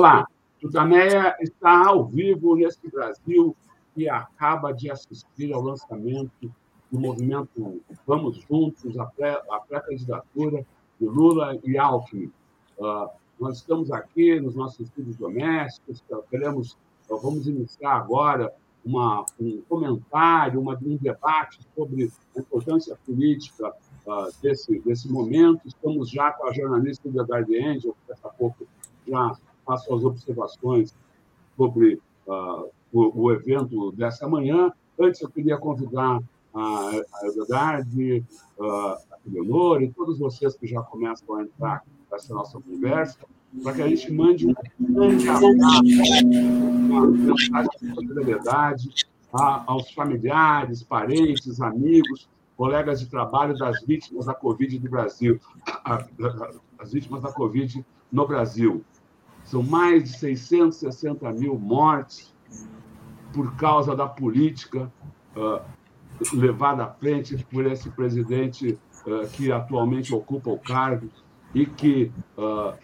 Olá, Tutameia está ao vivo nesse Brasil que acaba de assistir ao lançamento do movimento Vamos Juntos, a pré-candidatura de Lula e Alckmin. Uh, nós estamos aqui nos nossos estudos domésticos, queremos, uh, vamos iniciar agora uma, um comentário, uma, um debate sobre a importância política uh, desse, desse momento. Estamos já com a jornalista da Guardian que daqui a pouco já faz suas observações sobre uh, o, o, evento dessa manhã. Antes, eu queria convidar a, a uh, a Leonor e todos vocês que já começam a entrar nessa nossa conversa, para que a gente mande um grande abraço, uma mensagem de solidariedade aos familiares, parentes, amigos, colegas de trabalho das vítimas da Covid do Brasil, as vítimas da Covid no Brasil. São mais de 660 mil mortes por causa da política uh, levada à frente por esse presidente uh, que atualmente ocupa o cargo e que uh,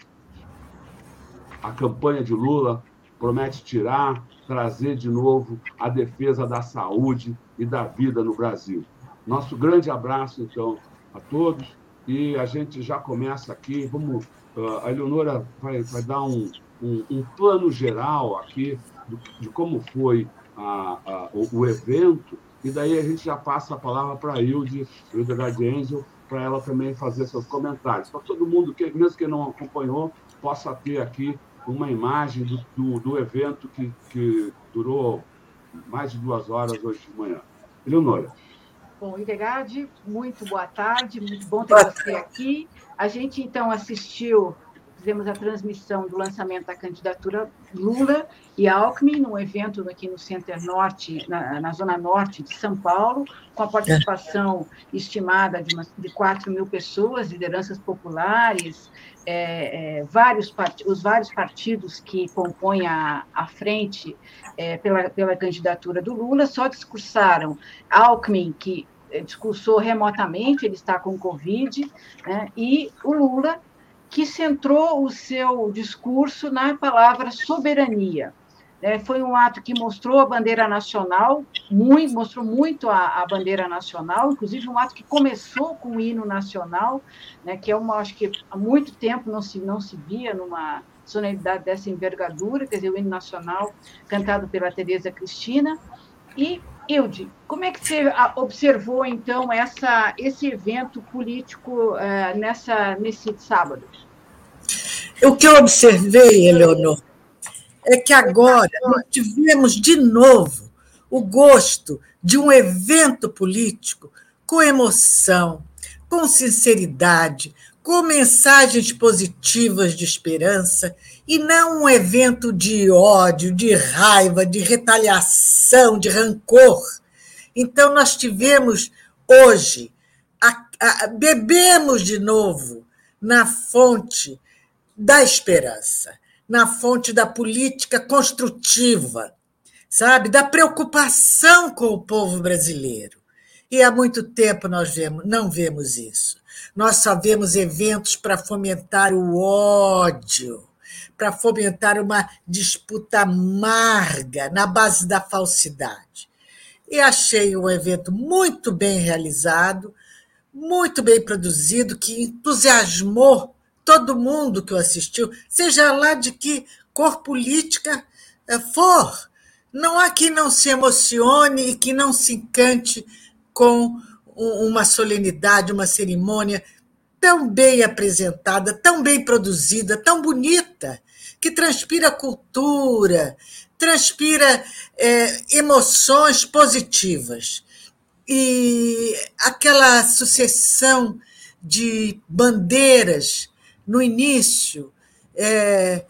a campanha de Lula promete tirar, trazer de novo a defesa da saúde e da vida no Brasil. Nosso grande abraço, então, a todos e a gente já começa aqui. Vamos a Eleonora vai, vai dar um, um, um, plano geral aqui do, de como foi a, a, o, o, evento, e daí a gente já passa a palavra para a Hilde, Hilde Gardenzio, para ela também fazer seus comentários. Para todo mundo, que, mesmo que não acompanhou, possa ter aqui uma imagem do, do, do evento que, que durou mais de duas horas hoje de manhã. Eleonora. Bom, Idegard, muito boa tarde, muito bom ter você aqui. A gente, então, assistiu, fizemos a transmissão do lançamento da candidatura Lula e Alckmin, num evento aqui no Center Norte, na, na Zona Norte de São Paulo, com a participação estimada de, uma, de 4 mil pessoas, lideranças populares, é, é, vários os vários partidos que compõem a, a frente é, pela, pela candidatura do Lula só discursaram. Alckmin, que é, discursou remotamente, ele está com Covid, né, e o Lula, que centrou o seu discurso na palavra soberania. É, foi um ato que mostrou a bandeira nacional, muito, mostrou muito a, a, bandeira nacional, inclusive um ato que começou com o hino nacional, né, que é uma, acho que há muito tempo não se, não se via numa sonoridade dessa envergadura, quer dizer, o hino nacional cantado pela Tereza Cristina. E, Hilde, como é que você observou, então, essa, esse evento político uh, nessa, nesse sábado? O que eu observei, Eleonor, é que agora nós tivemos de novo o gosto de um evento político com emoção, com sinceridade, com mensagens positivas de esperança e não um evento de ódio, de raiva, de retaliação, de rancor. Então, nós tivemos hoje, a, a, bebemos de novo na fonte da esperança na fonte da política construtiva, sabe? Da preocupação com o povo brasileiro. E há muito tempo nós vemos, não vemos isso. Nós só vemos eventos para fomentar o ódio, para fomentar uma disputa amarga na base da falsidade. E achei um evento muito bem realizado, muito bem produzido, que entusiasmou todo mundo que o assistiu, seja lá de que cor política eh, for. Não há quem não se emocione e que não se encante com uma solenidade, uma cerimônia tão bem apresentada, tão bem produzida, tão bonita, que transpira cultura, transpira é, emoções positivas. E aquela sucessão de bandeiras no início, é,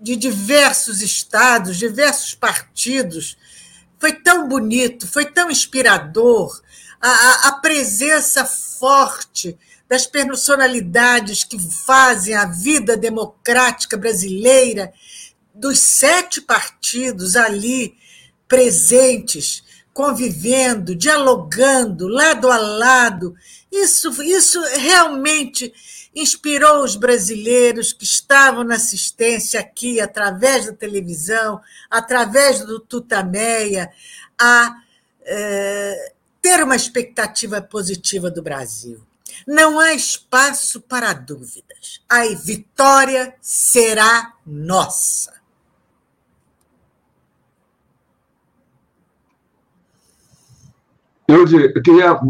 de diversos estados, diversos partidos. Foi tão bonito, foi tão inspirador a, a presença forte das personalidades que fazem a vida democrática brasileira, dos sete partidos ali presentes, convivendo, dialogando, lado a lado. Isso, isso realmente inspirou os brasileiros que estavam na assistência aqui, através da televisão, através do Tutameia, a é, ter uma expectativa positiva do Brasil. Não há espaço para dúvidas. A vitória será nossa. Eu, eu queria,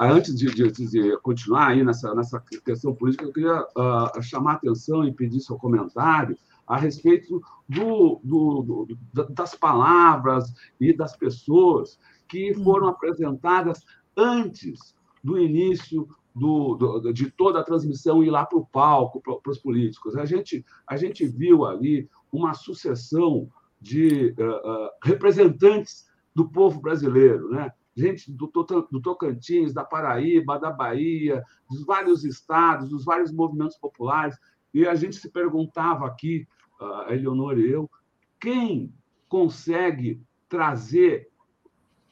antes de, de, de, continuar aí nessa, nessa questão política, eu queria uh, chamar a atenção e pedir seu comentário a respeito do, do, do, das palavras e das pessoas que hum. foram apresentadas antes do início do, de toda a transmissão ir lá para o palco, para os políticos. A gente, a gente viu ali uma sucessão de uh, uh, representantes do povo brasileiro, né? gente do, do Tocantins, da Paraíba, da Bahia, dos vários estados, dos vários movimentos populares, e a gente se perguntava aqui, a Eleonora e eu, quem consegue trazer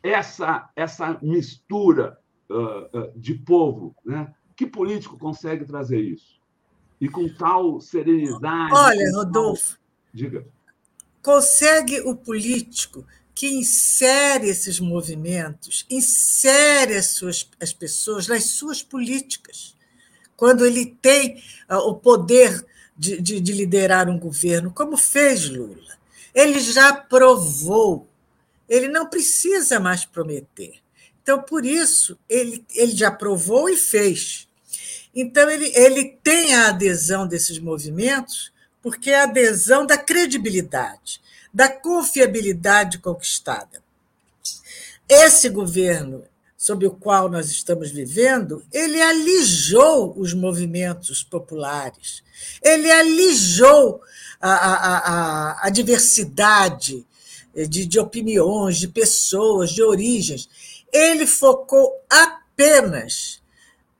essa, essa mistura uh, uh, de povo, né? Que político consegue trazer isso? E com tal serenidade. Olha, Rodolfo. Tal... Diga. Consegue o político que insere esses movimentos, insere as, suas, as pessoas nas suas políticas. Quando ele tem uh, o poder de, de, de liderar um governo, como fez Lula. Ele já provou, ele não precisa mais prometer. Então, por isso, ele, ele já provou e fez. Então, ele, ele tem a adesão desses movimentos, porque é a adesão da credibilidade da confiabilidade conquistada. Esse governo sob o qual nós estamos vivendo, ele alijou os movimentos populares, ele alijou a, a, a, a diversidade de, de opiniões, de pessoas, de origens. Ele focou apenas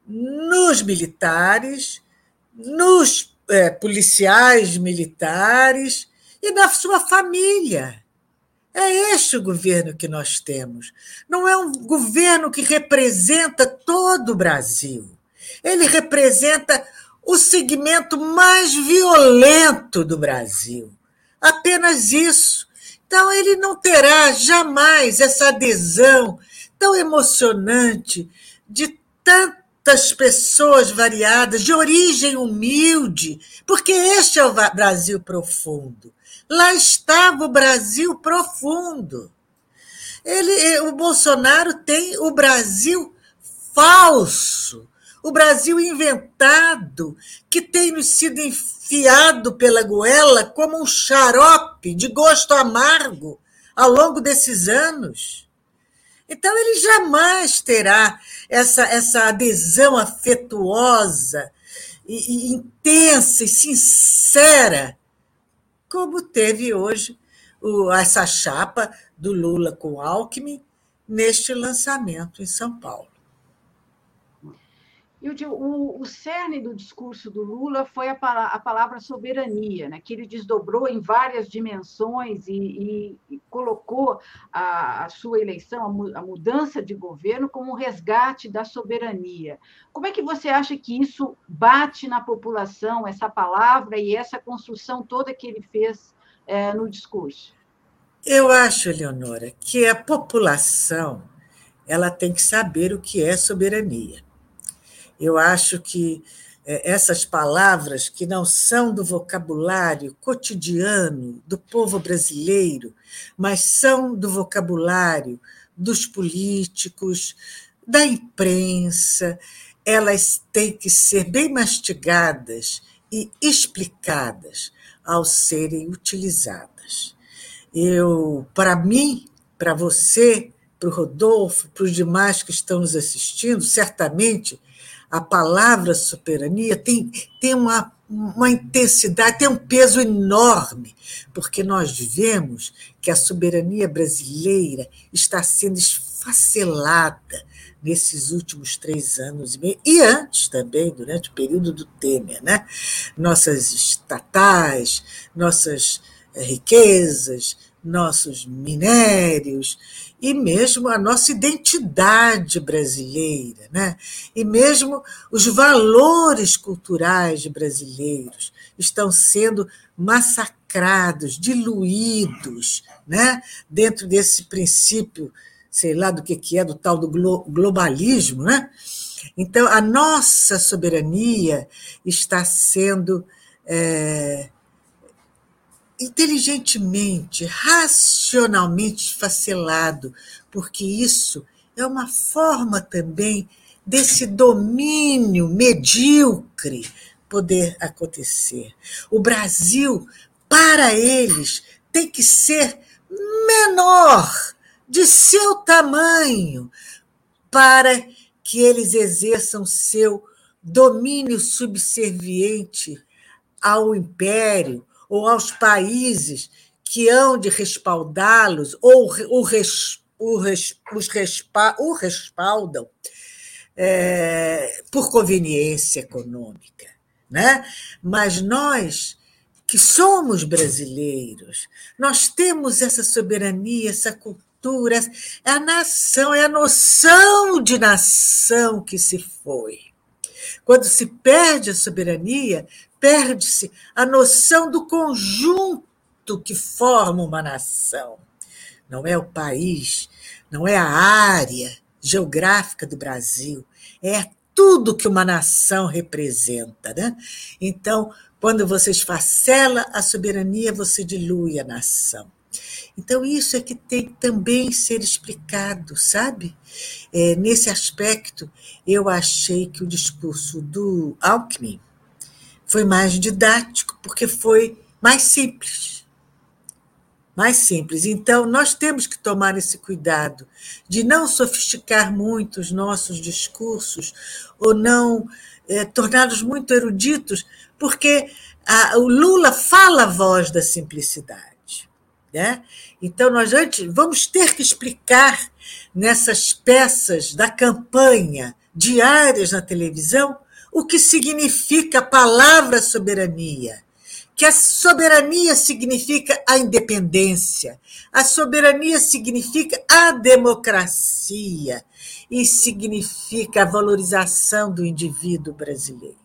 nos militares, nos é, policiais militares e na sua família. É este o governo que nós temos. Não é um governo que representa todo o Brasil. Ele representa o segmento mais violento do Brasil. Apenas isso. Então, ele não terá jamais essa adesão tão emocionante de tantas pessoas variadas, de origem humilde, porque este é o Brasil profundo. Lá estava o Brasil profundo. Ele, eh, o Bolsonaro tem o Brasil falso, o Brasil inventado, que tem sido enfiado pela goela como um xarope de gosto amargo ao longo desses anos. Então, ele jamais terá essa, essa adesão afetuosa e, e intensa e sincera como teve hoje o, essa chapa do Lula com Alckmin neste lançamento em São Paulo. E o, o cerne do discurso do Lula foi a, a palavra soberania, né, que ele desdobrou em várias dimensões e, e, e colocou a, a, sua eleição, a, a mudança de governo, como um resgate da soberania. Como é que você acha que isso bate na população, essa palavra e essa construção toda que ele fez é, no discurso? Eu acho, Eleonora, que a população ela tem que saber o que é soberania. Eu acho que é, essas palavras que não são do vocabulário cotidiano do povo brasileiro, mas são do vocabulário dos políticos, da imprensa, elas têm que ser bem mastigadas e explicadas ao serem utilizadas. Eu, para mim, para você, para o Rodolfo, para os demais que estão nos assistindo, certamente a palavra soberania tem, tem uma, uma intensidade, tem um peso enorme, porque nós vemos que a soberania brasileira está sendo esfacelada nesses últimos três anos e meio, e antes também, durante o período do Temer. Né? Nossas estatais, nossas eh, riquezas, nossos minérios e mesmo a nossa identidade brasileira, né? e mesmo os valores culturais brasileiros estão sendo massacrados, diluídos, né? dentro desse princípio, sei lá do que, que é, do tal do globalismo. Né? Então, a nossa soberania está sendo. É, inteligentemente, racionalmente esfacelado, porque isso é uma forma também desse domínio medíocre poder acontecer. O Brasil, para eles, tem que ser menor, de seu tamanho, para que eles exerçam seu domínio subserviente ao império, ou aos países que hão de respaldá-los ou o, res, o, res, os respa, o respaldam é, por conveniência econômica. Né? Mas nós, que somos brasileiros, nós temos essa soberania, essa cultura, é a nação, é a noção de nação que se foi. Quando se perde a soberania, perde-se a noção do conjunto que forma uma nação. Não é o país, não é a área geográfica do Brasil, é tudo que uma nação representa. Né? Então, quando você esfacela a soberania, você dilui a nação. Então, isso é que tem também ser explicado, sabe? É, nesse aspecto, eu achei que o discurso do Alckmin foi mais didático, porque foi mais simples. Mais simples. Então, nós temos que tomar esse cuidado de não sofisticar muito os nossos discursos ou não é, torná-los muito eruditos, porque a, o Lula fala a voz da simplicidade. Né? Então, nós antes vamos ter que explicar nessas peças da campanha diárias na televisão o que significa a palavra soberania. Que a soberania significa a independência, a soberania significa a democracia e significa a valorização do indivíduo brasileiro.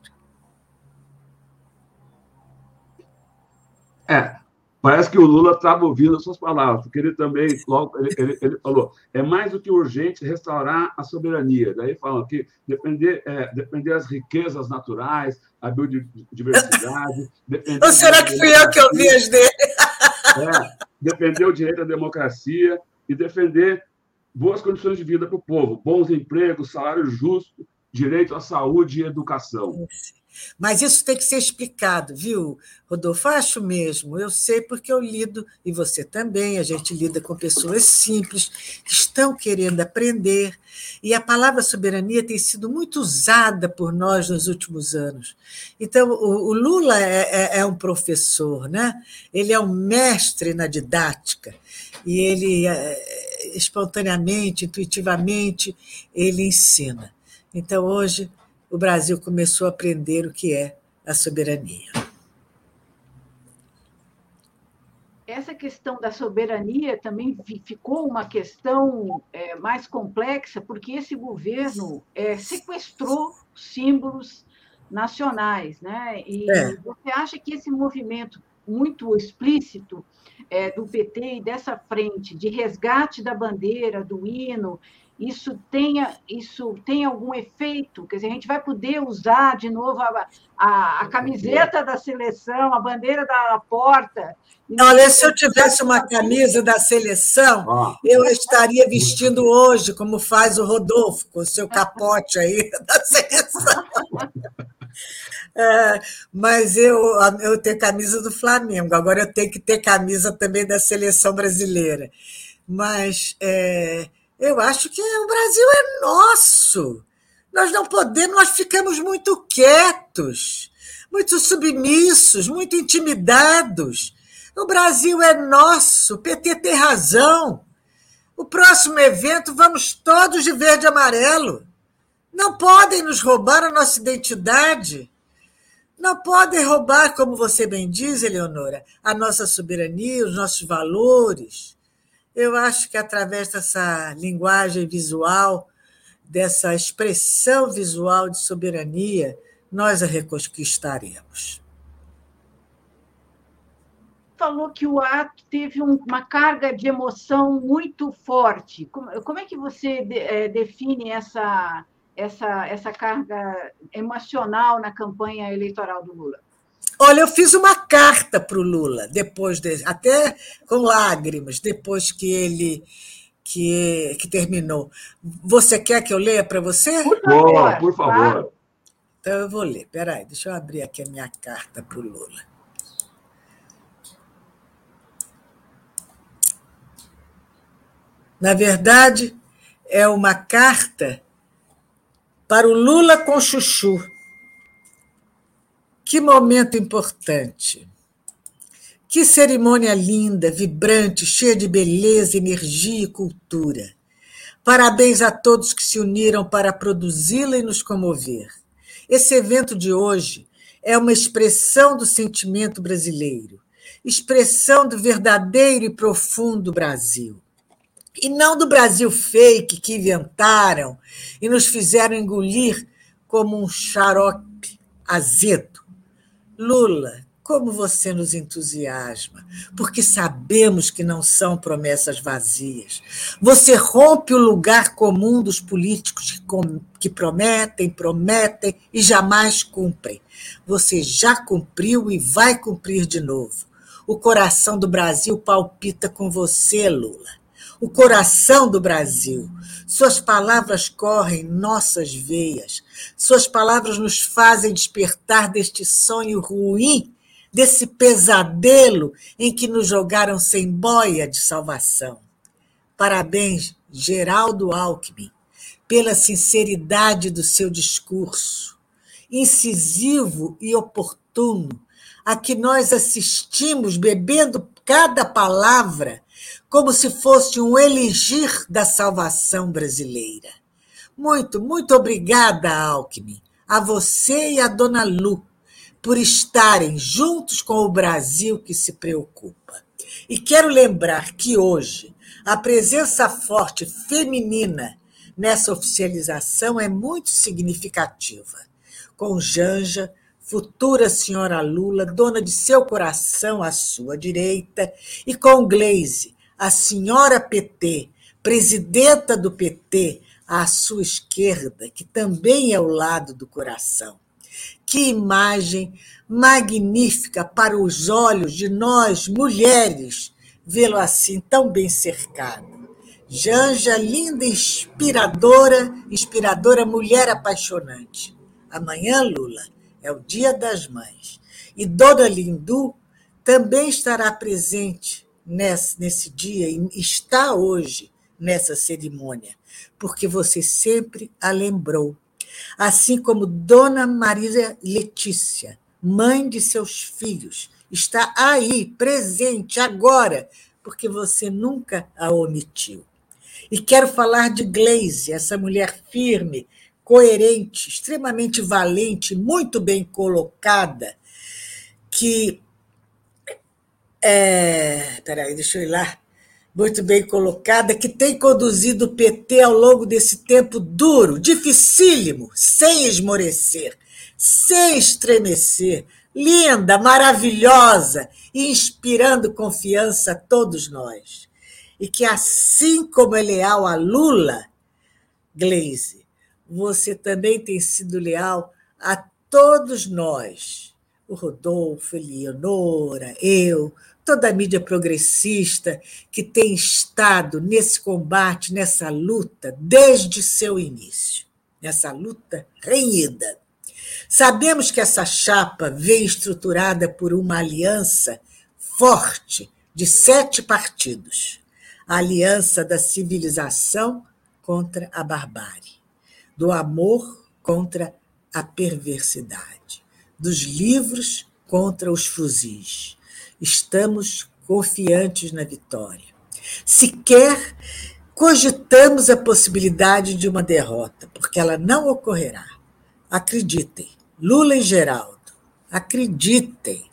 É, Parece que o Lula estava ouvindo as suas palavras, porque ele também, logo, ele, ele, ele, falou, é mais do que urgente restaurar a soberania. Daí falam que defender, é, defender as riquezas naturais, a biodiversidade... Ou será que fui eu que ouvi as dele? É, defender o direito à democracia e defender boas condições de vida para o povo, bons empregos, salário justo, direito à saúde e educação. Mas isso tem que ser explicado, viu, Rodolfo? Acho mesmo. Eu sei porque eu lido, e você também, a gente lida com pessoas simples que estão querendo aprender. E a palavra soberania tem sido muito usada por nós nos últimos anos. Então, o, o Lula é, é, é, um professor, né? ele é um mestre na didática, e ele, é, espontaneamente, intuitivamente, ele ensina. Então, hoje, o Brasil começou a aprender o que é a soberania. Essa questão da soberania também ficou uma questão é, mais complexa, porque esse governo é, sequestrou símbolos nacionais. Né? E é. você acha que esse movimento muito explícito é, do PT e dessa frente de resgate da bandeira, do hino isso tenha isso tem algum efeito? Quer dizer, a gente vai poder usar de novo a, a, a camiseta da seleção, a bandeira da porta. Olha, se eu tivesse uma camisa da seleção, ah. eu estaria vestindo hoje, como faz o Rodolfo, com o seu capote aí da seleção. É, mas eu, eu tenho camisa do Flamengo, agora eu tenho que ter camisa também da seleção brasileira. Mas é, eu acho que o Brasil é nosso. Nós não podemos, nós ficamos muito quietos, muito submissos, muito intimidados. O Brasil é nosso, o PT tem razão. O próximo evento vamos todos de verde e amarelo. Não podem nos roubar a nossa identidade. não podem roubar, como você bem diz, Eleonora, a nossa soberania, os nossos valores. Eu acho que através dessa linguagem visual, dessa expressão visual de soberania, nós a reconquistaremos. Falou que o ato teve uma carga de emoção muito forte. Como, é que você eh, define essa, essa, essa carga emocional na campanha eleitoral do Lula? Olha, eu fiz uma carta para o Lula, depois de, até com lágrimas, depois que ele que, que terminou. Você quer que eu leia para você? Por favor, por favor. Então eu vou ler. Peraí, deixa eu abrir aqui a minha carta para o Lula. Na verdade, é uma carta para o Lula com Chuchu. Que momento importante. Que cerimônia linda, vibrante, cheia de beleza, energia e cultura. Parabéns a todos que se uniram para produzi-la e nos comover. Esse evento de hoje é uma expressão do sentimento brasileiro, expressão do verdadeiro e profundo Brasil. E não do Brasil fake que inventaram e nos fizeram engolir como um xarope azedo. Lula, como você nos entusiasma, porque sabemos que não são promessas vazias. Você rompe o lugar comum dos políticos que, prometem, prometem e jamais cumprem. Você já cumpriu e vai cumprir de novo. O coração do Brasil palpita com você, Lula o coração do Brasil. Suas palavras correm nossas veias. Suas palavras nos fazem despertar deste sonho ruim, desse pesadelo em que nos jogaram sem boia de salvação. Parabéns, Geraldo Alckmin, pela sinceridade do seu discurso, incisivo e oportuno, a que nós assistimos bebendo cada palavra como se fosse um elegir da salvação brasileira. Muito, muito obrigada, Alckmin, a você e a dona Lu, por estarem juntos com o Brasil que se preocupa. E quero lembrar que hoje a presença forte feminina nessa oficialização é muito significativa. Com Janja, futura senhora Lula, dona de seu coração à sua direita, e com Glaze, a senhora PT, presidenta do PT, à sua esquerda, que também é o lado do coração. Que imagem magnífica para os olhos de nós, mulheres, vê-lo assim tão bem cercado. Janja, linda, inspiradora, inspiradora mulher apaixonante. Amanhã, Lula, é o Dia das Mães. E Dona Lindu também estará presente nesse, nesse dia e está hoje nessa cerimônia, porque você sempre a lembrou. Assim como Dona Maria Letícia, mãe de seus filhos, está aí, presente, agora, porque você nunca a omitiu. E quero falar de Glaze, essa mulher firme, coerente, extremamente valente, muito bem colocada, que é, peraí, deixa eu ir lá, muito bem colocada, que tem conduzido o PT ao longo desse tempo duro, dificílimo, sem esmorecer, sem estremecer, linda, maravilhosa inspirando confiança a todos nós. E que, assim como é leal a Lula, Gleise, você também tem sido leal a todos nós. O Rodolfo, Eleonora, eu, toda a mídia progressista que tem estado nesse combate, nessa luta, desde seu início, nessa luta renhida. Sabemos que essa chapa vem estruturada por uma aliança forte de sete partidos a aliança da civilização contra a barbárie, do amor contra a perversidade, dos livros contra os fuzis, estamos confiantes na vitória. Sequer cogitamos a possibilidade de uma derrota, porque ela não ocorrerá. Acreditem, Lula e Geraldo, acreditem,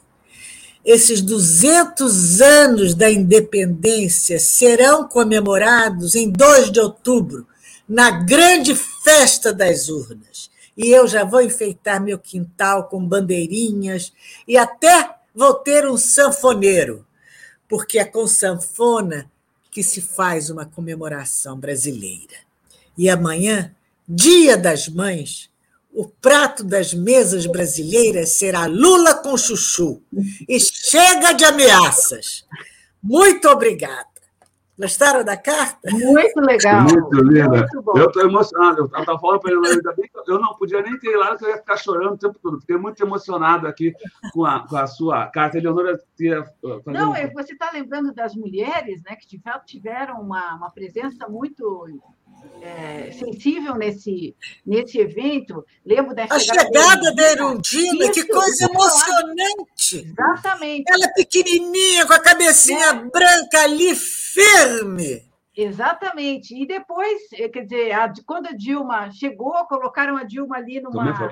esses 200 anos da independência serão comemorados em 2 de outubro, na grande festa das urnas. E eu já vou enfeitar meu quintal com bandeirinhas e até vou ter um sanfoneiro, porque é com sanfona que se faz uma comemoração brasileira. E amanhã, Dia das Mães, o prato das mesas brasileiras será Lula com chuchu. E chega de ameaças. Muito obrigada. Gostaram da carta? Muito legal. Muito linda. Muito eu estou emocionado. Eu estava falando para ele, ainda bem que eu não podia nem ter ir lá, que eu ia ficar chorando o tempo todo. Fiquei muito emocionado aqui com a, com a sua carta. Eleonora, Não, você está lembrando das mulheres, né, que tiveram uma, uma presença muito é, sensível nesse, nesse evento. Lembro da chegada, a chegada da Erundina, que coisa emocionante! Exatamente. Ela pequenininha, com a cabecinha é. branca ali, firme. Exatamente. E depois, eh, quer dizer, a, quando a Dilma chegou, colocaram a Dilma ali numa. foi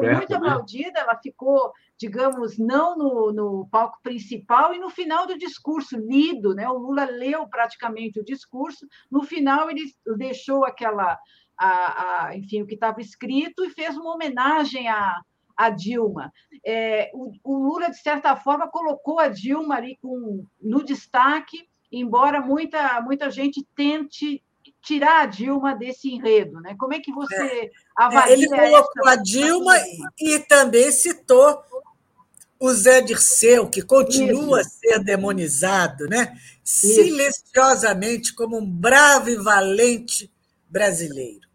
perto, muito aplaudida, ela ficou, digamos, não no, no, palco principal, e no final do discurso, lido, né? O Lula leu praticamente o discurso, no final ele deixou aquela. A, a enfim, o que estava escrito e fez uma homenagem a, a Dilma. É, o, o, Lula, de certa forma, colocou a Dilma ali com, no destaque embora muita, muita gente tente tirar a Dilma desse enredo. Né? Como é que você é. avalia Ele colocou a Dilma e, e, também citou o Zé Dirceu, que continua Isso. a ser demonizado né? silenciosamente como um bravo e valente brasileiro.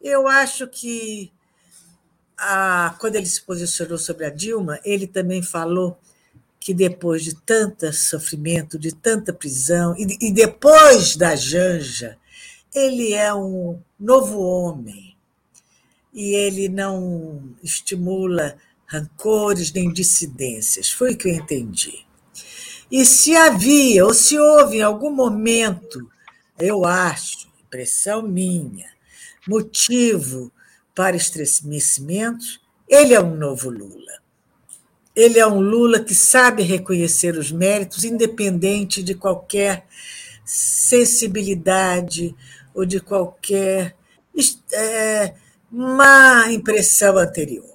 Eu acho que, a, quando ele se posicionou sobre a Dilma, ele também falou que depois de tanto sofrimento, de tanta prisão, e, e depois da Janja, ele é um novo homem. E ele não estimula rancores nem dissidências. Foi o que eu entendi. E se havia, ou se houve em algum momento, eu acho, impressão minha, motivo para estremecimento, ele é um novo Lula. Ele é um Lula que sabe reconhecer os méritos, independente de qualquer sensibilidade ou de qualquer é, má impressão anterior.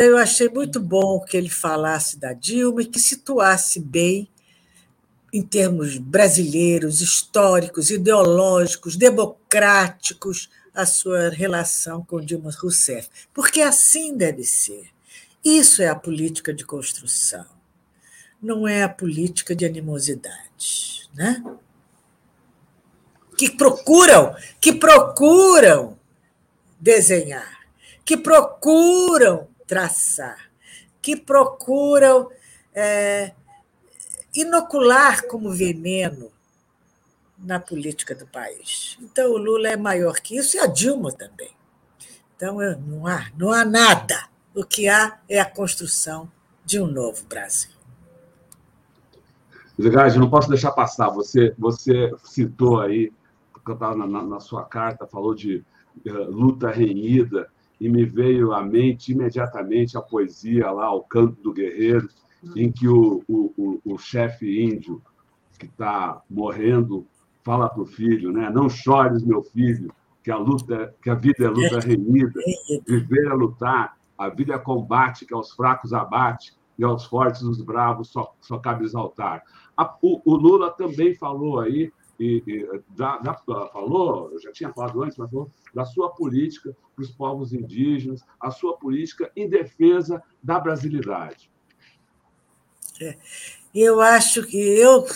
Então, eu achei muito bom que ele falasse da Dilma e que situasse bem, em termos brasileiros, históricos, ideológicos, democráticos, a sua relação com Dilma Rousseff. Porque assim deve ser. Isso é a política de construção, não é a política de animosidade, né? Que procuram, que procuram desenhar, que procuram traçar, que procuram é, inocular como veneno na política do país. Então, o Lula é maior que isso e a Dilma também. Então, não há, não há nada o que há é a construção de um novo Brasil. Zigard, não posso deixar passar. Você, você citou aí, na, na, na sua carta, falou de uh, luta renhida, e me veio à mente imediatamente a poesia lá, O Canto do Guerreiro, em que o, o, o, o chefe índio, que está morrendo, fala para o filho, né? Não chores, meu filho, que a luta, que a vida é luta renhida, viver é lutar, a vida é combate, que aos fracos abate, e aos fortes, os bravos, só, só cabe exaltar. A, o, o, Lula também falou aí, e, e da, da, falou, eu já tinha falado antes, mas falou da sua política para os povos indígenas, a sua política em defesa da brasilidade. É, eu acho que eu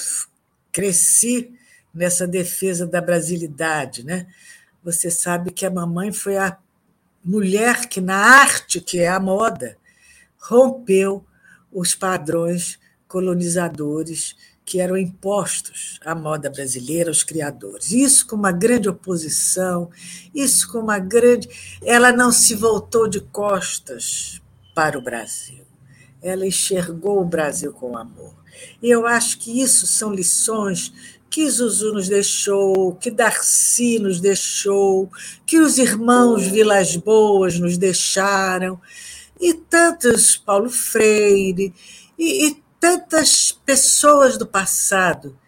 cresci nessa defesa da brasilidade, né? Você sabe que a mamãe foi a mulher que, na arte, que é a moda, rompeu os padrões colonizadores que eram impostos à moda brasileira, aos criadores. Isso com uma grande oposição, isso com uma grande. Ela não se voltou de costas para o Brasil. Ela enxergou o Brasil com amor. E eu acho que isso são lições que Zuzu nos deixou, que Darcy nos deixou, que os irmãos Vilas Boas nos deixaram. e tantos Paulo Freire, e, e tantas pessoas do passado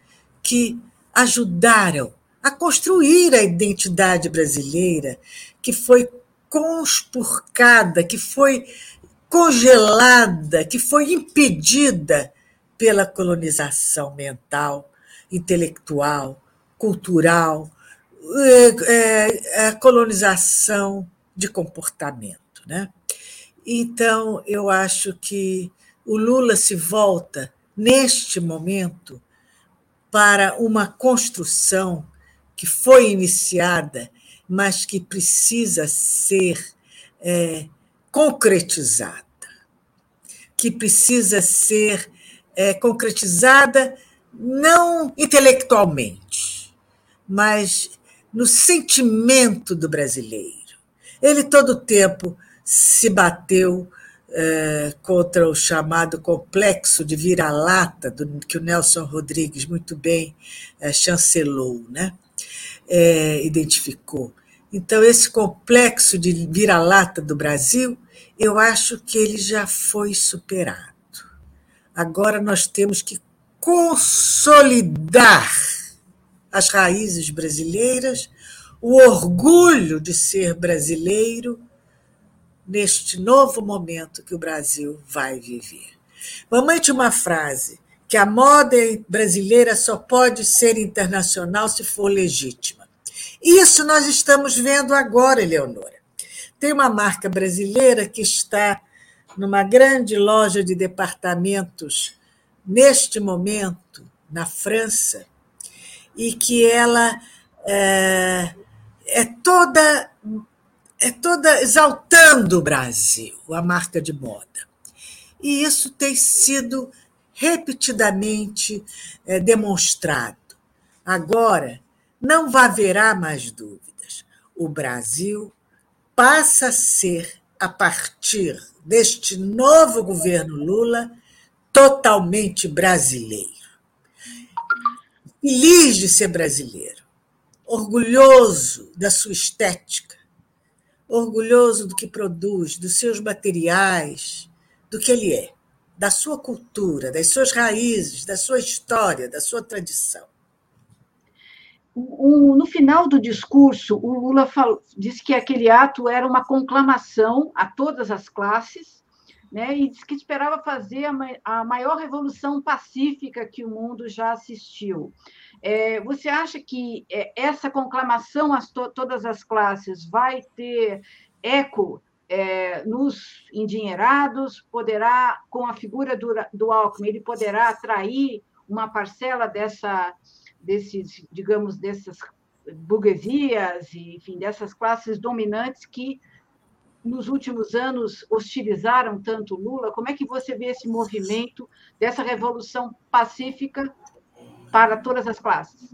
que ajudaram a construir a identidade brasileira, que foi conspurcada, que foi congelada, que foi impedida pela colonização mental, intelectual, cultural, é, é, a colonização de comportamento. Né? Então, eu acho que o Lula se volta, neste momento, para uma construção que foi iniciada, mas que precisa ser é, concretizada, que precisa ser é, concretizada não intelectualmente, mas no sentimento do brasileiro. Ele todo tempo se bateu é, contra o chamado complexo de vira-lata, que o Nelson Rodrigues muito bem é, chancelou, né? É, identificou. Então, esse complexo de vira-lata do Brasil, eu acho que ele já foi superado. Agora nós temos que consolidar as raízes brasileiras, o orgulho de ser brasileiro neste novo momento que o Brasil vai viver. Mamãe tinha uma frase que a moda brasileira só pode ser internacional se for legítima. Isso nós estamos vendo agora, Eleonora. Tem uma marca brasileira que está numa grande loja de departamentos neste momento na França e que ela é, é toda é toda exaltando o Brasil, a marca de moda. E isso tem sido repetidamente é, demonstrado. Agora, não haverá mais dúvidas. O Brasil passa a ser, a partir deste novo governo Lula, totalmente brasileiro. Feliz de ser brasileiro, orgulhoso da sua estética, orgulhoso do que produz, dos seus materiais, do que ele é, da sua cultura, das suas raízes, da sua história, da sua tradição. No final do discurso, o Lula falou, disse que aquele ato era uma conclamação a todas as classes, né, e disse que esperava fazer a maior revolução pacífica que o mundo já assistiu. É, você acha que é, essa conclamação a to todas as classes vai ter eco é, nos endinheirados? Poderá, com a figura do, do Alckmin, ele poderá atrair uma parcela dessa, desses, digamos, dessas burguesias, e, enfim, dessas classes dominantes que nos últimos anos hostilizaram tanto Lula. Como é que você vê esse movimento dessa revolução pacífica para todas as classes.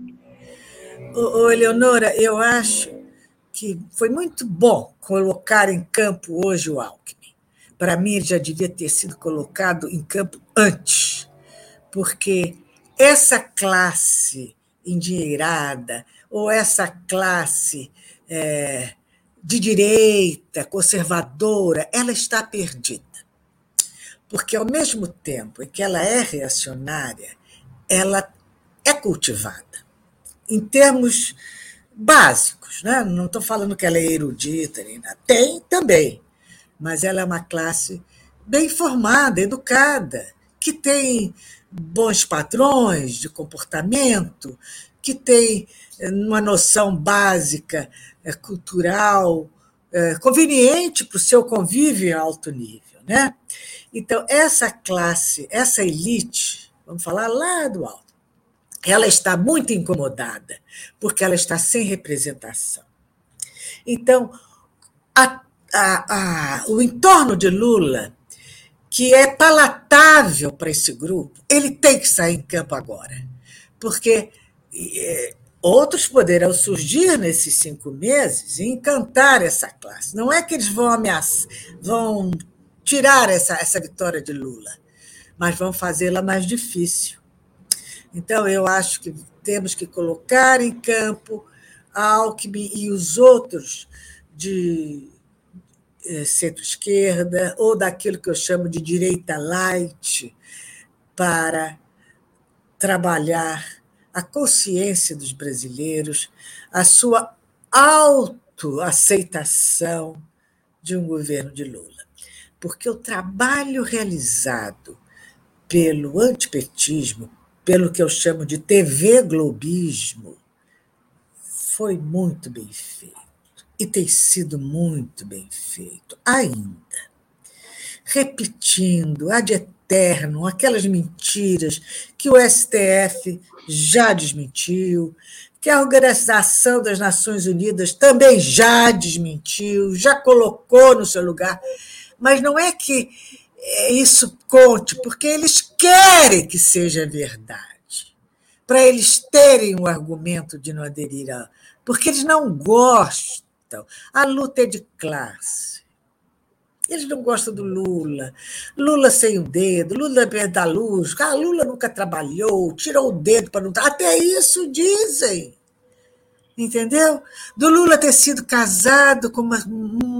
Ô, Eleonora, eu acho que foi muito bom colocar em campo hoje o Alckmin. Para mim, ele já devia ter sido colocado em campo antes, porque essa classe endinheirada, ou essa classe é, de direita, conservadora, ela está perdida. Porque, ao mesmo tempo em que ela é reacionária, ela é cultivada. Em termos básicos, né? não estou falando que ela é erudita, nada. tem também, mas ela é uma classe bem formada, educada, que tem bons padrões de comportamento, ela está muito incomodada, porque ela está sem representação. Então, a, a, a, o entorno de Lula, que é palatável para esse grupo, ele tem que sair em campo agora, porque é, outros poderão surgir nesses cinco meses e encantar essa classe. Não é que eles vão ameaçar, vão tirar essa, essa vitória de Lula, mas vão fazê-la mais difícil. Então, eu acho que temos que colocar em campo a Alckmin e os outros de eh, centro-esquerda, ou daquilo que eu chamo de direita light, para trabalhar a consciência dos brasileiros, a sua autoaceitação de um governo de Lula. Porque o trabalho realizado pelo antipetismo, pelo que eu chamo de TV globismo, foi muito bem feito e tem sido muito bem feito ainda. Repetindo ad eterno aquelas mentiras que o STF já desmentiu, que a Organização das Nações Unidas também já desmentiu, já colocou no seu lugar. Mas não é que isso conte, porque eles querem que seja verdade, para eles terem o argumento de não aderir a. Porque eles não gostam. A luta é de classe. Eles não gostam do Lula. Lula sem o dedo, Lula da luz. Ah, Lula nunca trabalhou, tirou o dedo para não. Até isso dizem entendeu? Do Lula ter sido casado com uma,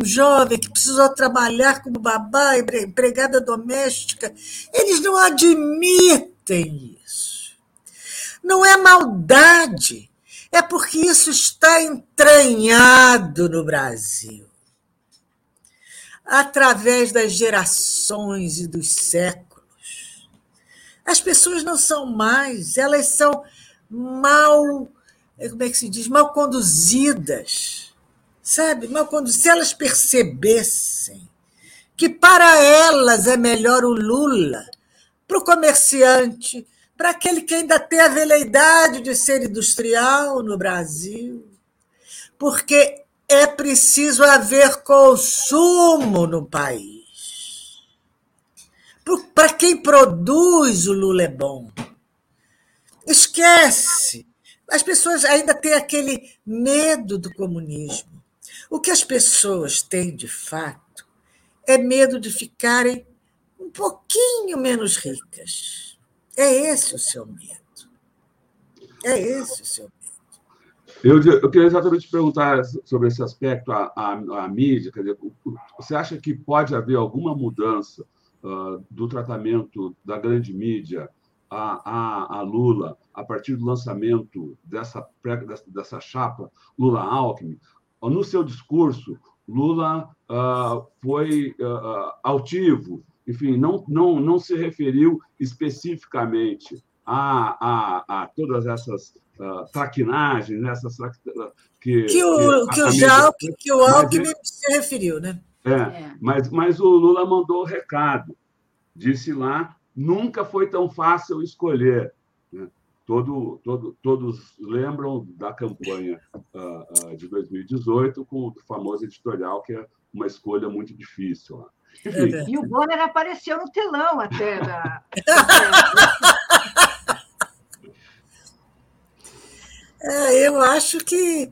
um jovem que precisou trabalhar como babá, empregada doméstica. Eles não admitem isso. Não é maldade, é porque isso está entranhado no Brasil. Através das gerações e dos séculos. As pessoas não são mais, elas são mal como é que se diz, mal conduzidas, sabe? Mal conduzidas. Se elas percebessem que para elas é melhor o Lula, para o comerciante, para aquele que ainda tem a veleidade de ser industrial no Brasil, porque é preciso haver consumo no país. Para quem produz, o Lula é bom. Esquece as pessoas ainda têm aquele medo do comunismo. O que as pessoas têm, de fato, é medo de ficarem um pouquinho menos ricas. É esse o seu medo. É esse o seu medo. Eu, eu queria exatamente perguntar sobre esse aspecto, a mídia. Dizer, você acha que pode haver alguma mudança uh, do tratamento da grande mídia a, a, a Lula a partir do lançamento dessa, dessa chapa Lula-Alckmin, no seu discurso, Lula uh, foi uh, altivo, enfim, não, não, não se referiu especificamente a, a, a todas essas uh, traquinagens, essas que, que o que, que, o, Jalque, que o Alckmin se referiu, né? É, é, Mas, mas o Lula mandou o recado, disse lá, nunca foi tão fácil escolher. Né? Todo, todo, todos lembram da campanha uh, uh, de 2018 com o famoso editorial, que é uma escolha muito difícil. Enfim. E o Bonner apareceu no telão até. Da... é, eu acho que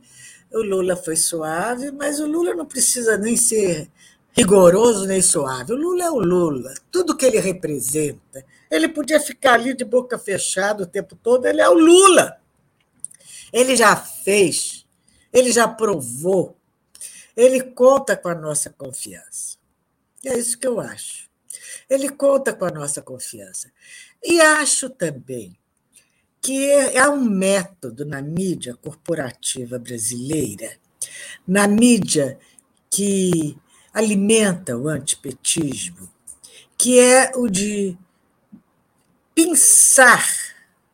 o Lula foi suave, mas o Lula não precisa nem ser rigoroso nem suave. O Lula é o Lula. Tudo que ele representa ele podia ficar ali de boca fechada o tempo todo. Ele é o Lula. Ele já fez, ele já provou, ele conta com a nossa confiança. É isso que eu acho. Ele conta com a nossa confiança. E acho também que há um método na mídia corporativa brasileira, na mídia que alimenta o antipetismo, que é o de pensar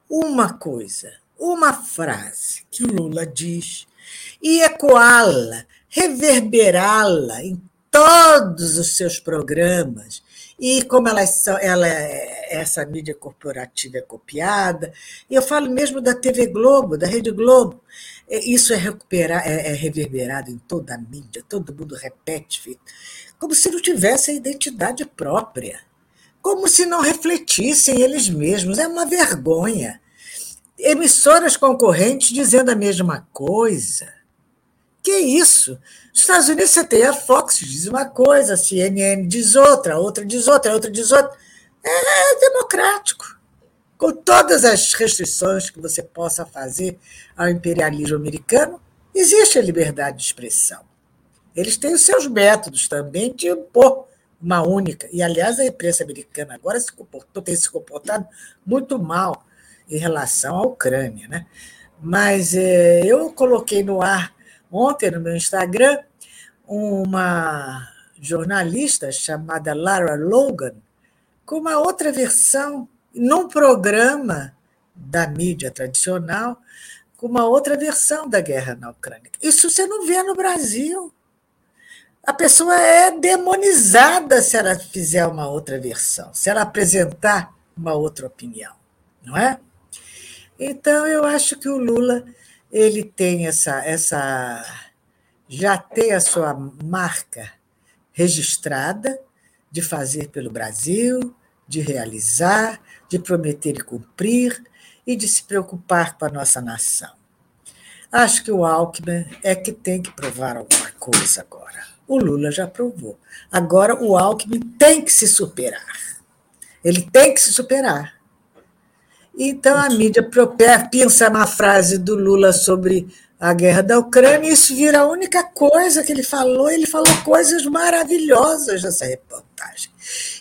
uma coisa, uma frase que o Lula diz e ecoá-la, reverberá-la em todos os seus programas. E como são, ela, essa mídia corporativa é copiada, eu falo mesmo da TV Globo, da Rede Globo, é, isso é, recuperar, é, é reverberado em toda a mídia, todo mundo repete, como se não tivesse a identidade própria como se não refletissem eles mesmos. É uma vergonha. Emissoras concorrentes dizendo a mesma coisa. Que isso? Nos Estados Unidos você tem a Fox diz uma coisa, a CNN diz outra, outra diz outra, outra diz outra. É democrático. Com todas as restrições que você possa fazer ao imperialismo americano, existe a liberdade de expressão. Eles têm os seus métodos também de impor uma única. E, aliás, a imprensa americana agora se comportou, tem se comportado muito mal em relação à Ucrânia. Né? Mas é, eu coloquei no ar ontem no meu Instagram uma jornalista chamada Lara Logan com uma outra versão, num programa da mídia tradicional, com uma outra versão da guerra na Ucrânia. Isso você não vê no Brasil. A pessoa é demonizada se ela fizer uma outra versão, se ela apresentar uma outra opinião, não é? Então eu acho que o Lula ele tem essa essa já tem a sua marca registrada de fazer pelo Brasil, de realizar, de prometer e cumprir e de se preocupar com a nossa nação. Acho que o Alckmin é que tem que provar alguma coisa agora. O Lula já provou. Agora o Alckmin tem que se superar. Ele tem que se superar. Então a mídia pensa na frase do Lula sobre a guerra da Ucrânia, e isso vira a única coisa que ele falou. Ele falou coisas maravilhosas nessa reportagem.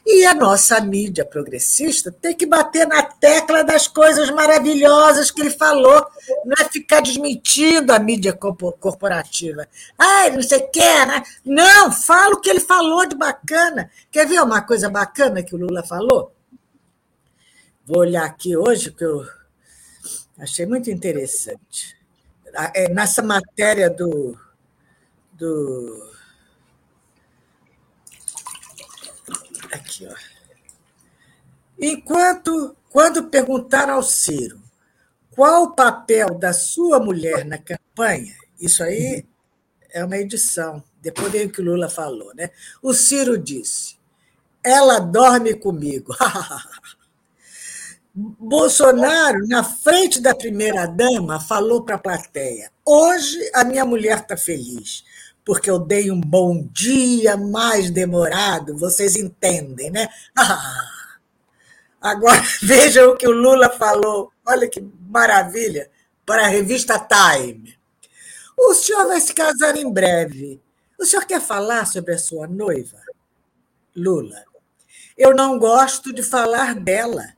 E a nossa mídia progressista tem que bater na tecla das coisas maravilhosas que ele falou, não é ficar desmentindo a mídia corporativa. Ah, não sei o que, né? Não, fala o que ele falou de bacana. Quer ver uma coisa bacana que o Lula falou? Vou olhar aqui hoje, que eu achei muito interessante. É, nessa matéria do, do aqui, ó. Enquanto, quando perguntaram ao Ciro qual o papel da sua mulher na campanha, isso aí é uma edição, depois veio o que Lula falou, né? O Ciro disse: ela dorme comigo. Bolsonaro, na frente da primeira-dama, falou para a plateia: hoje a minha mulher está feliz porque eu dei um bom dia mais demorado, vocês entendem, né? Ah, agora vejam o que o Lula falou, olha que maravilha, para a revista Time. O senhor vai se casar em breve. O senhor quer falar sobre a sua noiva? Lula. Eu não gosto de falar dela.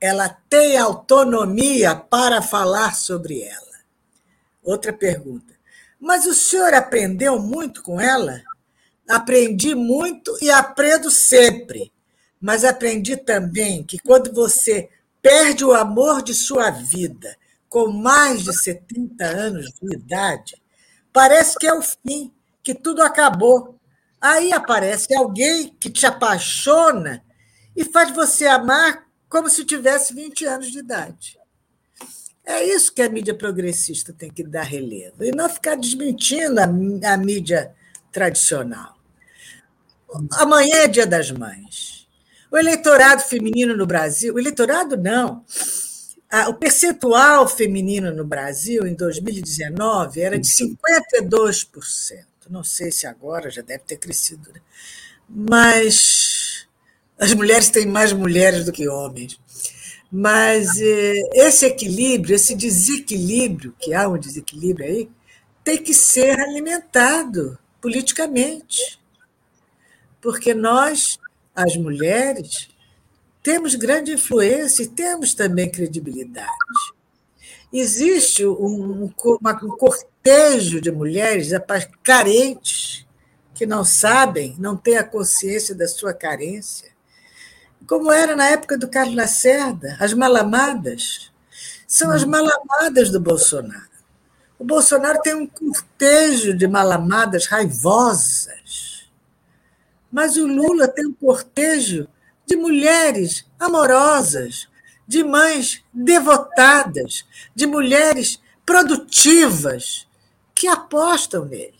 Ela tem autonomia para falar sobre ela. Outra pergunta. Mas o senhor aprendeu muito com ela? Aprendi muito e aprendo sempre. Mas aprendi também que quando você perde o amor de sua vida com mais de 70 anos de idade, parece que é o fim, que tudo acabou. Aí aparece alguém que te apaixona e faz você amar como se tivesse 20 anos de idade. É isso que a mídia progressista tem que dar relevo, e não ficar desmentindo a, a mídia tradicional. Amanhã é Dia das Mães. O eleitorado feminino no Brasil, o eleitorado não, o percentual feminino no Brasil em 2019 era de 52%. Não sei se agora já deve ter crescido, né? mas as mulheres têm mais mulheres do que homens. Mas eh, esse equilíbrio, esse desequilíbrio, que há um desequilíbrio aí, tem que ser alimentado politicamente. Porque nós, as mulheres, temos grande influência e temos também credibilidade. Existe um, um, um cortejo de mulheres carentes que não sabem, não têm a consciência da sua carência como era na época do Carlos Lacerda, as malamadas. São as malamadas do Bolsonaro. O Bolsonaro tem um cortejo de malamadas raivosas. Mas o Lula tem um cortejo de mulheres amorosas, de mães devotadas, de mulheres produtivas que apostam nele.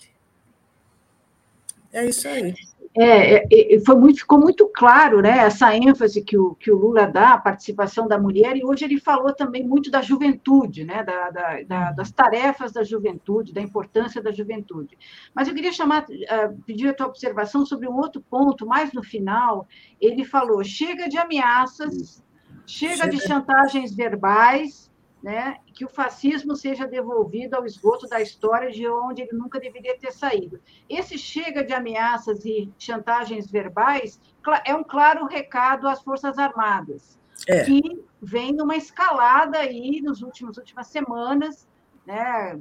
É isso aí. É, é, é, foi muito, ficou muito claro né, essa ênfase que o, que o Lula dá à participação da mulher, e hoje ele falou também muito da juventude, né, da, da, da, das tarefas da juventude, da importância da juventude. Mas eu queria chamar, uh, pedir a tua observação sobre um outro ponto, mais no final, ele falou: chega de ameaças, chega, chega. de chantagens verbais, né, que o fascismo seja devolvido ao esgoto da história de onde ele nunca deveria ter saído. Esse chega de ameaças e chantagens verbais é um claro recado às Forças Armadas, é. que vem numa escalada aí nos últimos últimas semanas, né?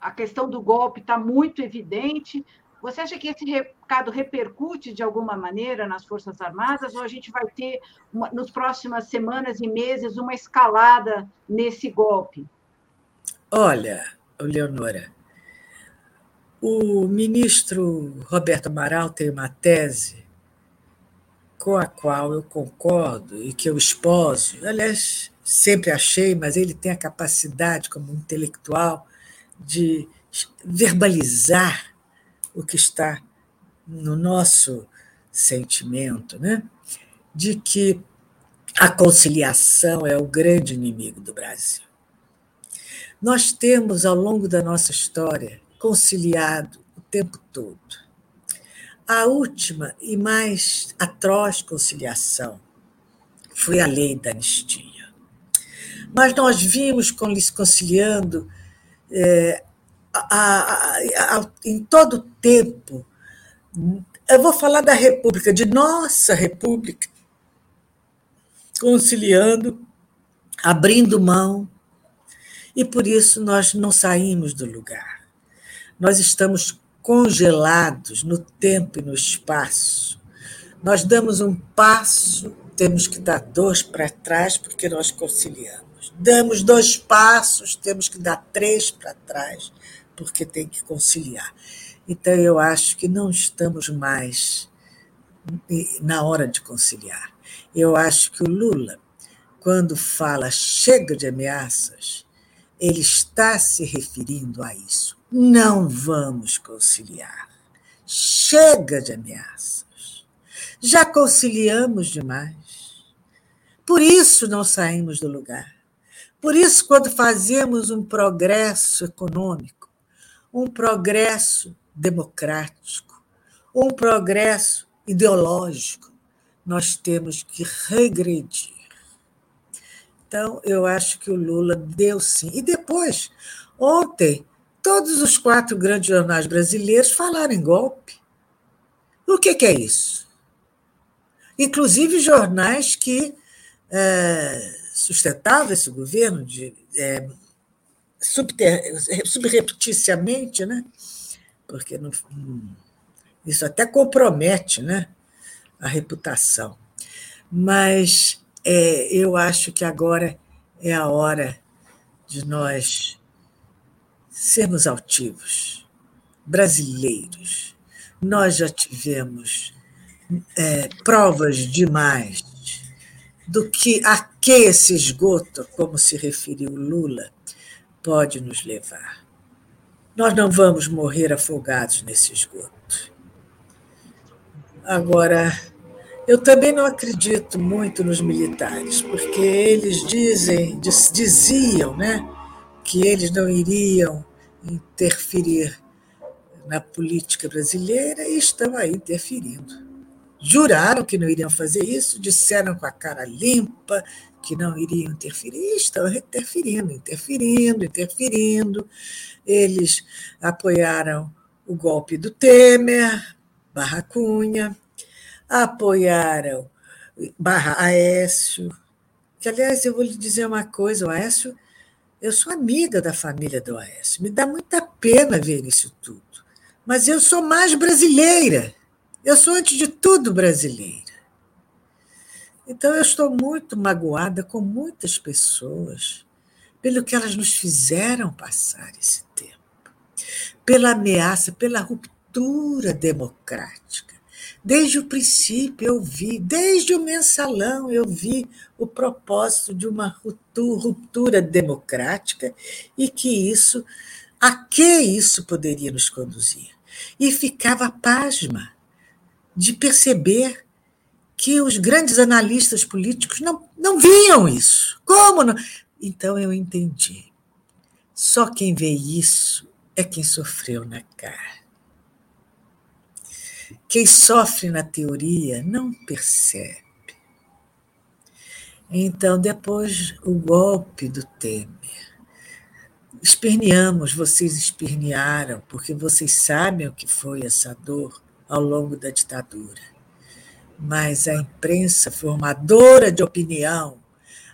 A questão do golpe está muito evidente. Você acha que esse recado repercute de alguma maneira nas Forças Armadas ou a gente vai ter, uma, nos próximas semanas e meses, uma escalada nesse golpe? Olha, Leonora, o ministro Roberto Amaral tem uma tese com a qual eu concordo e que eu esposo. Aliás, sempre achei, mas ele tem a capacidade, como intelectual, de verbalizar o que está no nosso sentimento, né? de que a conciliação é o grande inimigo do Brasil. Nós temos, ao longo da nossa história, conciliado o tempo todo. A última e mais atroz conciliação foi a lei da anistia. Mas nós vimos conciliando é, a, a, em todo tempo. Eu vou falar da República, de nossa República, conciliando, abrindo mão, e por isso nós não saímos do lugar. Nós estamos congelados no tempo e no espaço. Nós damos um passo, temos que dar dois para trás, porque nós conciliamos. Damos dois passos, temos que dar três para trás, porque tem que conciliar. Então, eu acho que não estamos mais na hora de conciliar. Eu acho que o Lula, quando fala chega de ameaças, ele está se referindo a isso. Não vamos conciliar. Chega de ameaças. Já conciliamos demais. Por isso não saímos do lugar. Por isso, quando fazemos um progresso econômico, um progresso democrático, um progresso ideológico. Nós temos que regredir. Então, eu acho que o Lula deu sim. E depois, ontem, todos os quatro grandes jornais brasileiros falaram em golpe. O que, é isso? Inclusive jornais que é, sustentavam esse governo de é, subrepticiamente, né? porque não, isso até compromete né? a reputação. Mas é, eu acho que agora é a hora de nós sermos altivos, brasileiros. Nós já tivemos é, provas demais do que a que esse esgoto, como se referiu Lula, pode nos levar. Nós não vamos morrer afogados nesse esgoto. Agora, eu também não acredito muito nos militares, porque eles dizem, diziam, né, que eles não iriam interferir na política brasileira e estão aí interferindo. Juraram que não iriam fazer isso, disseram com a cara limpa, que não iriam interferir, estão interferindo, interferindo, interferindo. Eles apoiaram o golpe do Temer, barra Cunha, apoiaram barra Aécio, que, aliás, eu vou lhe dizer uma coisa, o Aécio, eu sou amiga da família do Aécio, me dá muita pena ver isso tudo, mas eu sou mais brasileira, eu sou, antes de tudo, brasileira. Então, eu estou muito magoada com muitas pessoas pelo que elas nos fizeram passar esse tempo, pela ameaça, pela ruptura democrática. Desde o princípio eu vi, desde o mensalão eu vi o propósito de uma ruptura democrática e que isso, a que isso poderia nos conduzir. E ficava pasma de perceber que os grandes analistas políticos não, não viam isso. Como não? Então eu entendi. Só quem vê isso é quem sofreu na carne. Quem sofre na teoria não percebe. Então, depois, o golpe do Temer. Esperneamos, vocês espernearam, porque vocês sabem o que foi essa dor ao longo da ditadura. Mas a imprensa formadora de opinião,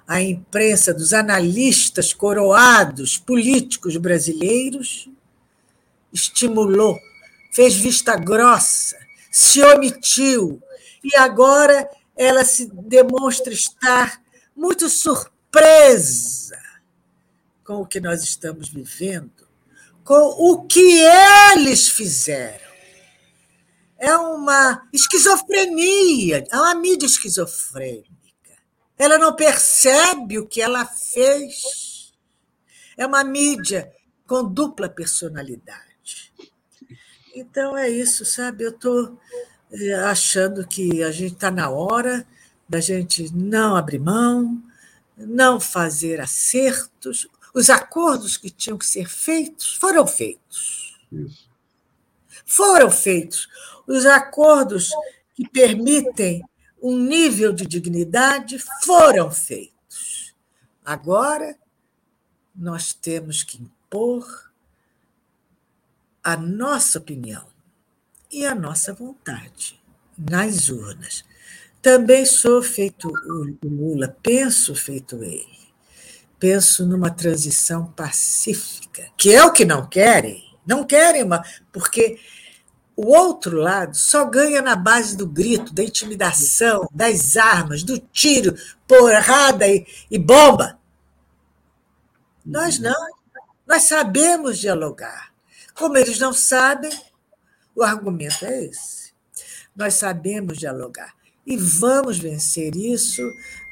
a imprensa dos analistas coroados políticos brasileiros, estimulou, fez vista grossa, se omitiu, e agora ela se demonstra estar muito surpresa com o que nós estamos vivendo, com o que eles fizeram. É uma esquizofrenia, é uma mídia esquizofrênica. Ela não percebe o que ela fez. É uma mídia com dupla personalidade. Então é isso, sabe? Eu estou eh, achando que a gente está na hora da gente não abrir mão, não fazer acertos. Os acordos que tinham que ser feitos foram feitos. Isso. Foram feitos. Os acordos que permitem um nível de dignidade foram feitos. Agora, nós temos que impor a nossa opinião e a nossa vontade nas urnas. Também sou feito o Lula, penso feito ele. Penso numa transição pacífica, que é o que não querem. Não querem uma. Porque o outro lado só ganha na base do grito, da intimidação, das armas, do tiro, porrada e, e bomba. Nós não. Nós sabemos dialogar. Como eles não sabem, o argumento é esse. Nós sabemos dialogar e vamos vencer isso,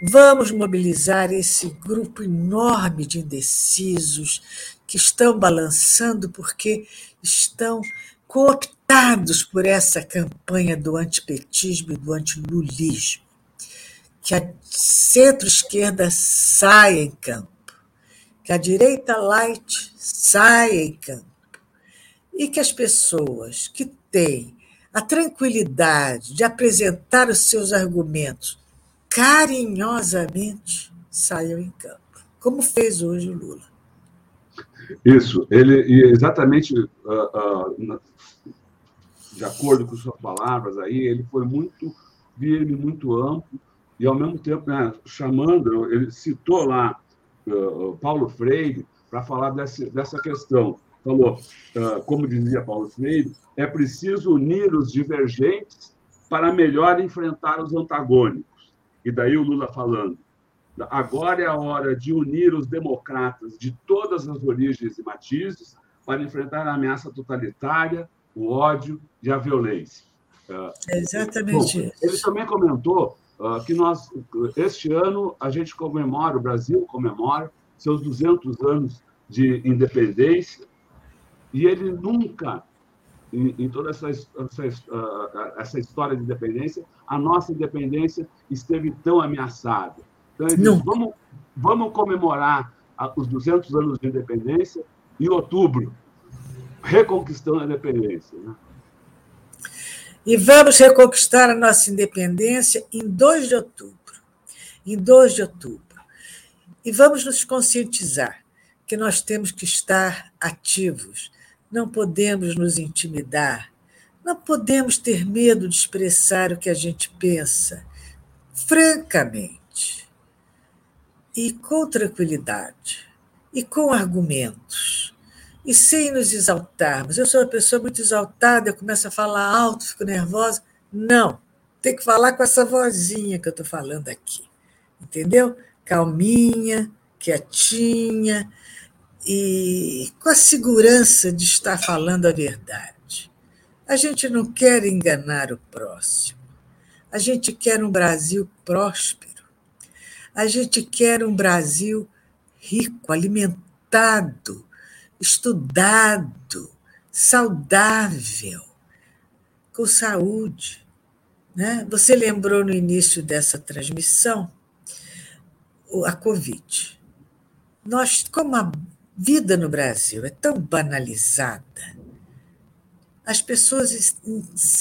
vamos mobilizar esse grupo enorme de indecisos que estão balançando porque estão cooptados por essa campanha do antipetismo e do antilulismo. Que a centro-esquerda saia em campo, que a direita light saia em campo, e que as pessoas que têm a tranquilidade de apresentar os seus argumentos carinhosamente saiam em campo, como fez hoje o Lula. Isso, ele exatamente uh, uh, de acordo com suas palavras aí, ele foi muito firme, muito amplo e ao mesmo tempo né, chamando, ele citou lá uh, Paulo Freire para falar dessa, dessa questão. Falou, como dizia Paulo Freire, é preciso unir os divergentes para melhor enfrentar os antagônicos. E daí o Lula falando: agora é a hora de unir os democratas de todas as origens e matizes para enfrentar a ameaça totalitária, o ódio e a violência. É exatamente Bom, isso. Ele também comentou uh, que nós, este ano, a gente comemora, o Brasil comemora seus 200 anos de independência, e ele nunca em, em toda essa, essa, essa, história de independência, a nossa independência esteve tão ameaçada. Então, ele diz, vamos, vamos comemorar os 200 anos de independência em outubro, reconquistando a independência. Né? E vamos reconquistar a nossa independência em 2 de outubro. Em 2 de outubro. E vamos nos conscientizar que nós temos que estar ativos, não podemos nos intimidar, não podemos ter medo de expressar o que a gente pensa, francamente, e com tranquilidade, e com argumentos, e sem nos exaltarmos. Eu sou uma pessoa muito exaltada, eu começo a falar alto, fico nervosa. Não, tem que falar com essa vozinha que eu estou falando aqui, entendeu? Calminha, quietinha, e com a segurança de estar falando a verdade. A gente não quer enganar o próximo. A gente quer um Brasil próspero. A gente quer um Brasil rico, alimentado, estudado, saudável, com saúde. Né? Você lembrou no início dessa transmissão a Covid. Nós, como a vida no Brasil é tão banalizada. As pessoas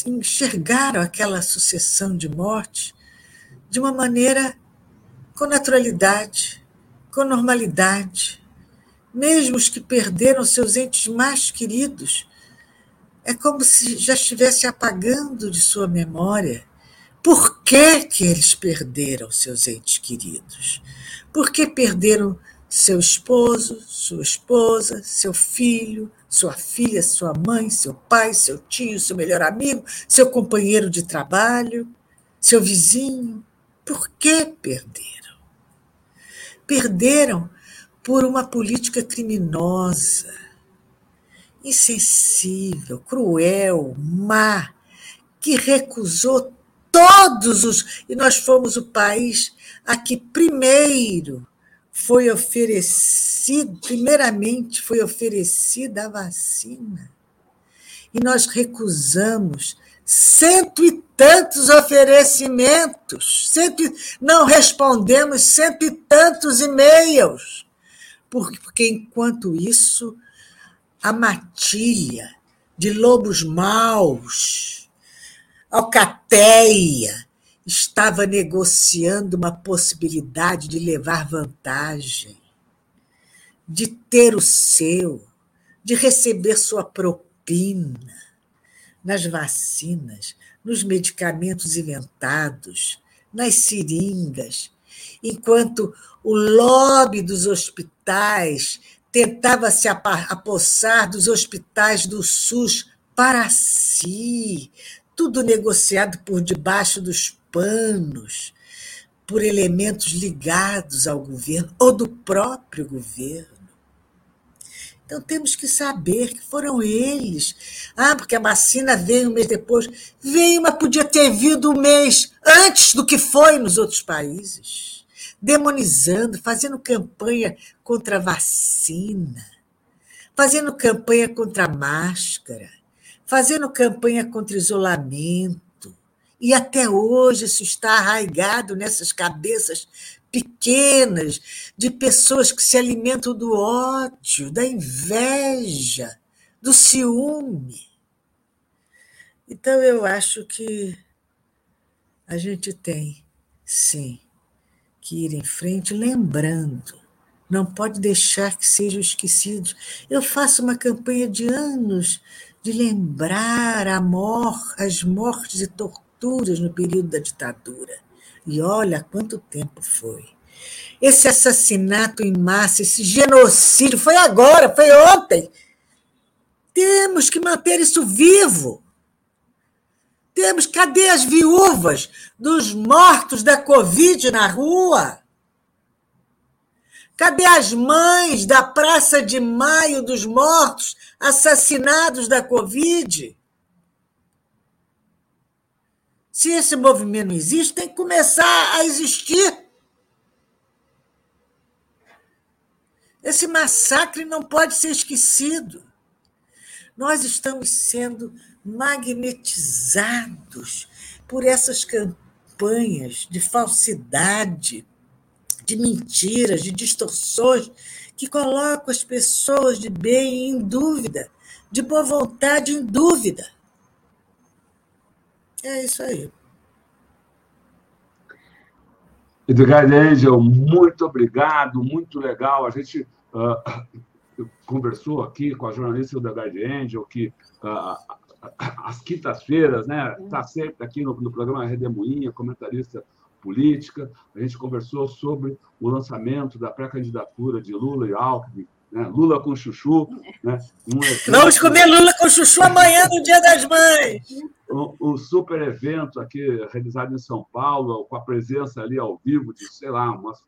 enxergaram aquela sucessão de morte de uma maneira com naturalidade, com normalidade. Mesmo os que perderam seus entes mais queridos, é como se já estivesse apagando de sua memória. Por que, que eles perderam seus entes queridos? Por que perderam seu esposo, sua esposa, seu filho, sua filha, sua mãe, seu pai, seu tio, seu melhor amigo, seu companheiro de trabalho, seu vizinho. Por que perderam? Perderam por uma política criminosa, insensível, cruel, má, que recusou todos os. E nós fomos o país a que primeiro foi oferecido, primeiramente foi oferecida a vacina. E nós recusamos cento e tantos oferecimentos, cento e, não respondemos cento e tantos e-mails, porque enquanto isso, a matilha de lobos maus, alcateia, estava negociando uma possibilidade de levar vantagem, de ter o seu, de receber sua propina nas vacinas, nos medicamentos inventados, nas seringas, enquanto o lobby dos hospitais tentava se apossar dos hospitais do SUS para si, tudo negociado por debaixo dos panos por elementos ligados ao governo ou do próprio governo. Então temos que saber que foram eles. Ah, porque a vacina veio um mês depois. Veio, mas podia ter vindo um mês antes do que foi nos outros países. Demonizando, fazendo campanha contra a vacina, fazendo campanha contra a máscara, fazendo campanha contra isolamento e até hoje isso está arraigado nessas cabeças pequenas de pessoas que se alimentam do ódio, da inveja, do ciúme. Então, eu acho que a gente tem, sim, que ir em frente lembrando. Não pode deixar que sejam esquecidos. Eu faço uma campanha de anos de lembrar a mor as mortes e torturas no período da ditadura. E olha quanto tempo foi. Esse assassinato em massa, esse genocídio, foi agora, foi ontem. Temos que manter isso vivo. Temos, cadê as viúvas dos mortos da Covid na rua? Cadê as mães da Praça de Maio dos mortos assassinados da Covid? Se esse movimento não existe, tem que começar a existir. Esse massacre não pode ser esquecido. Nós estamos sendo magnetizados por essas campanhas de falsidade, de mentiras, de distorções, que colocam as pessoas de bem em dúvida, de boa vontade em dúvida. É isso aí. Edgar Angel, muito obrigado, muito legal. A gente uh, conversou aqui com a jornalista Edgar Angel, que uh, às quintas-feiras, né, está sempre aqui no, no programa Redemoinha, comentarista política. A gente conversou sobre o lançamento da pré-candidatura de Lula e Alckmin né? Lula com chuchu. Né? Um Vamos comer Lula com chuchu amanhã, no Dia das Mães. Um, um, super evento aqui realizado em São Paulo, com a presença ali ao vivo de, sei lá, umas,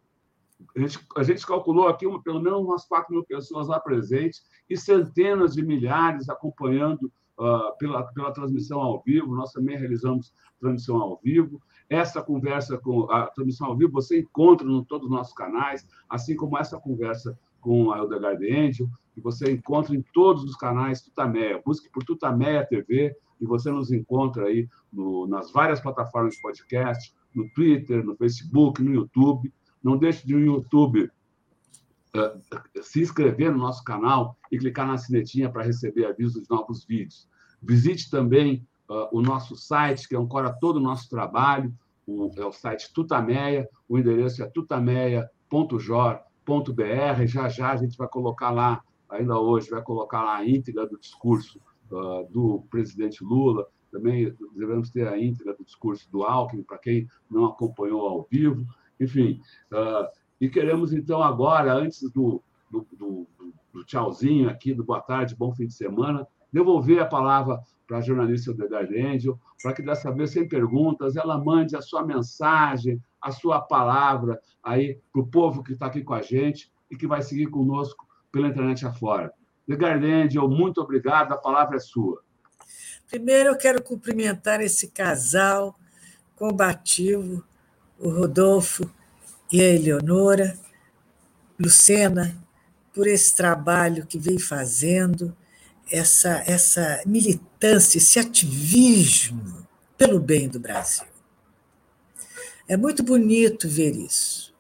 a, gente, a gente calculou aqui uma, pelo menos umas 4 mil pessoas lá presentes e centenas de milhares acompanhando uh, pela, pela transmissão ao vivo. Nós também realizamos transmissão ao vivo. Essa conversa com a transmissão ao vivo você encontra em todos os nossos canais, assim como essa conversa com a Eldegard Angel, que você encontra em todos os canais Tutameia. Busque por Tutameia TV e você nos encontra aí no, nas várias plataformas de podcast, no Twitter, no Facebook, no YouTube. Não deixe de no YouTube se inscrever no nosso canal e clicar na sinetinha para receber avisos de novos vídeos. Visite também uh, o nosso site, que ancora todo o nosso trabalho, o, é o site Tutameia, o endereço é tutameia.jor.br. Já já a gente vai colocar lá, ainda hoje, vai colocar lá a íntegra do discurso uh, do presidente Lula. Também devemos ter a íntegra do discurso do Alckmin, para quem não acompanhou ao vivo. Enfim, uh, e queremos, então, agora, antes do, do, do, do tchauzinho aqui, do boa tarde, bom fim de semana, devolver a palavra para a jornalista Edgar Angel, para que dessa vez, sem perguntas, ela mande a sua mensagem, a sua palavra aí para o povo que está aqui com a gente e que vai seguir conosco pela internet afora. Edgar Angel, muito obrigado, a palavra é sua. Primeiro, eu quero cumprimentar esse casal combativo, o Rodolfo e a Eleonora, Lucena, por esse trabalho que vem fazendo, essa, essa militância, esse ativismo pelo bem do Brasil. É muito bonito ver isso.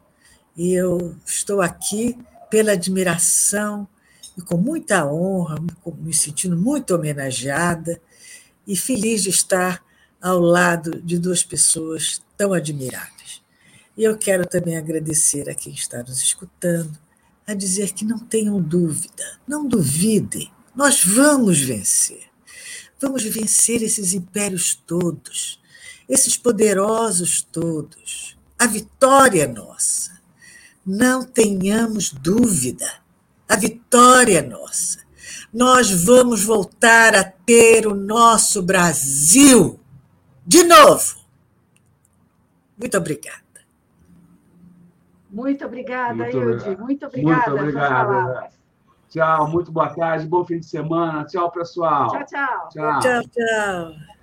E eu estou aqui pela admiração e com muita honra, me sentindo muito homenageada e feliz de estar ao lado de duas pessoas tão admiradas. E eu quero também agradecer a quem está nos escutando, a dizer que não tenham dúvida, não duvidem, nós vamos vencer. Vamos vencer esses impérios todos, esses poderosos todos. A vitória é nossa. Não tenhamos dúvida. A vitória é nossa. Nós vamos voltar a ter o nosso Brasil de novo. Muito obrigada. Muito obrigada, muito Ilde. Muito obrigada. Muito obrigada. Tchau, muito boa tarde, bom fim de semana. Tchau, pessoal. Tchau, tchau. Tchau, tchau. tchau.